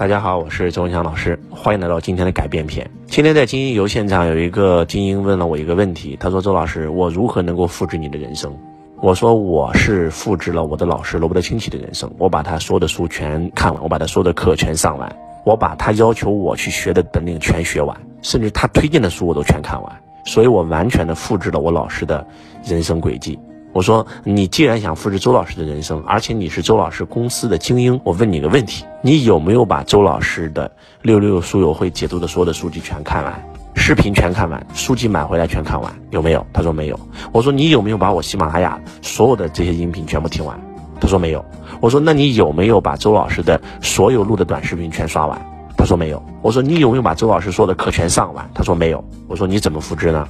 大家好，我是周文强老师，欢迎来到今天的改变篇。今天在精英游现场有一个精英问了我一个问题，他说：“周老师，我如何能够复制你的人生？”我说：“我是复制了我的老师罗伯特清崎的人生，我把他所有的书全看完，我把他所有的课全上完，我把他要求我去学的本领全学完，甚至他推荐的书我都全看完，所以我完全的复制了我老师的人生轨迹。”我说，你既然想复制周老师的人生，而且你是周老师公司的精英，我问你个问题：你有没有把周老师的六六书友会解读的所有的书籍全看完，视频全看完，书籍买回来全看完，有没有？他说没有。我说你有没有把我喜马拉雅所有的这些音频全部听完？他说没有。我说那你有没有把周老师的所有录的短视频全刷完？他说没有。我说你有没有把周老师说的课全上完？他说没有。我说你怎么复制呢？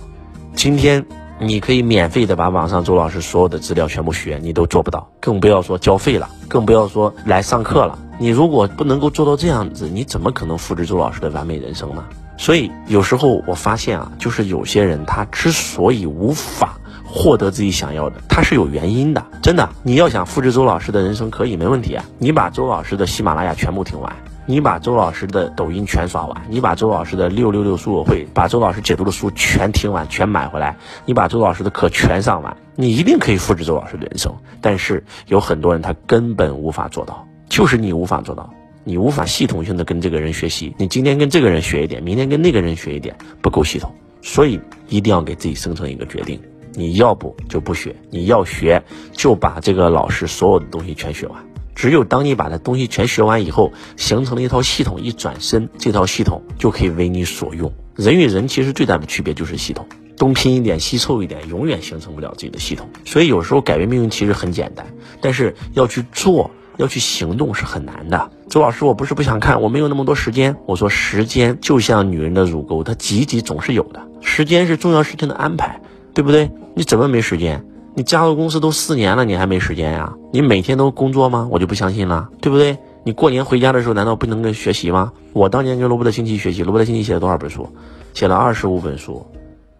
今天。你可以免费的把网上周老师所有的资料全部学，你都做不到，更不要说交费了，更不要说来上课了。你如果不能够做到这样子，你怎么可能复制周老师的完美人生呢？所以有时候我发现啊，就是有些人他之所以无法获得自己想要的，他是有原因的。真的，你要想复制周老师的人生，可以没问题啊，你把周老师的喜马拉雅全部听完。你把周老师的抖音全刷完，你把周老师的六六六书友会，把周老师解读的书全听完，全买回来，你把周老师的课全上完，你一定可以复制周老师的人生。但是有很多人他根本无法做到，就是你无法做到，你无法系统性的跟这个人学习，你今天跟这个人学一点，明天跟那个人学一点，不够系统，所以一定要给自己生成一个决定，你要不就不学，你要学就把这个老师所有的东西全学完。只有当你把这东西全学完以后，形成了一套系统，一转身，这套系统就可以为你所用。人与人其实最大的区别就是系统，东拼一点，西凑一点，永远形成不了自己的系统。所以有时候改变命运其实很简单，但是要去做，要去行动是很难的。周老师，我不是不想看，我没有那么多时间。我说时间就像女人的乳沟，它挤挤总是有的。时间是重要事情的安排，对不对？你怎么没时间？你加入公司都四年了，你还没时间呀？你每天都工作吗？我就不相信了，对不对？你过年回家的时候难道不能跟学习吗？我当年跟罗伯特清崎学习，罗伯特清崎写了多少本书？写了二十五本书。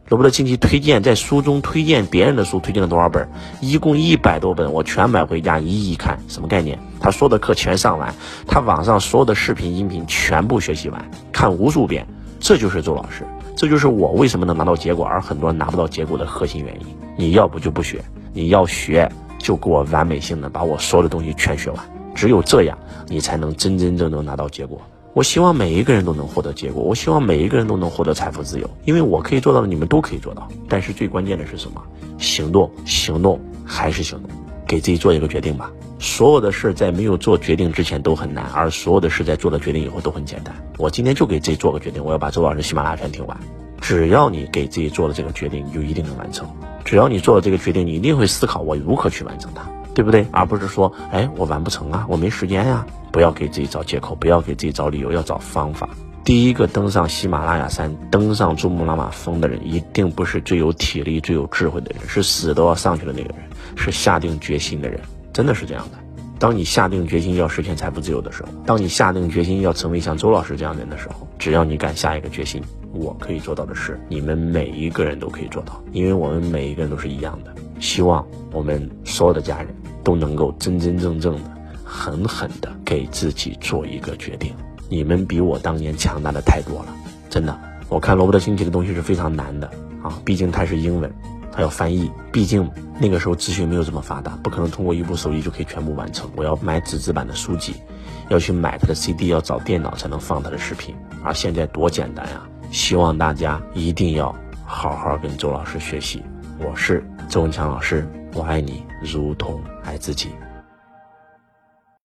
罗伯特清崎推荐在书中推荐别人的书，推荐了多少本？一共一百多本，我全买回家一一看，什么概念？他说的课全上完，他网上所有的视频音频全部学习完，看无数遍，这就是周老师。这就是我为什么能拿到结果，而很多人拿不到结果的核心原因。你要不就不学，你要学就给我完美性的把我所有的东西全学完。只有这样，你才能真真正正拿到结果。我希望每一个人都能获得结果，我希望每一个人都能获得财富自由，因为我可以做到的，你们都可以做到。但是最关键的是什么？行动，行动，还是行动。给自己做一个决定吧。所有的事在没有做决定之前都很难，而所有的事在做了决定以后都很简单。我今天就给自己做个决定，我要把周老师喜马拉雅全听完。只要你给自己做了这个决定，你就一定能完成。只要你做了这个决定，你一定会思考我如何去完成它，对不对？而不是说，哎，我完不成啊，我没时间呀。不要给自己找借口，不要给自己找理由，要找方法。第一个登上喜马拉雅山、登上珠穆朗玛峰的人，一定不是最有体力、最有智慧的人，是死都要上去的那个人，是下定决心的人。真的是这样的。当你下定决心要实现财富自由的时候，当你下定决心要成为像周老师这样的人的时候，只要你敢下一个决心，我可以做到的事，你们每一个人都可以做到，因为我们每一个人都是一样的。希望我们所有的家人都能够真真正正的、狠狠的给自己做一个决定。你们比我当年强大的太多了，真的。我看罗伯特清崎的东西是非常难的啊，毕竟它是英文，它要翻译。毕竟那个时候资讯没有这么发达，不可能通过一部手机就可以全部完成。我要买纸质版的书籍，要去买他的 CD，要找电脑才能放他的视频。而现在多简单呀！希望大家一定要好好跟周老师学习。我是周文强老师，我爱你如同爱自己。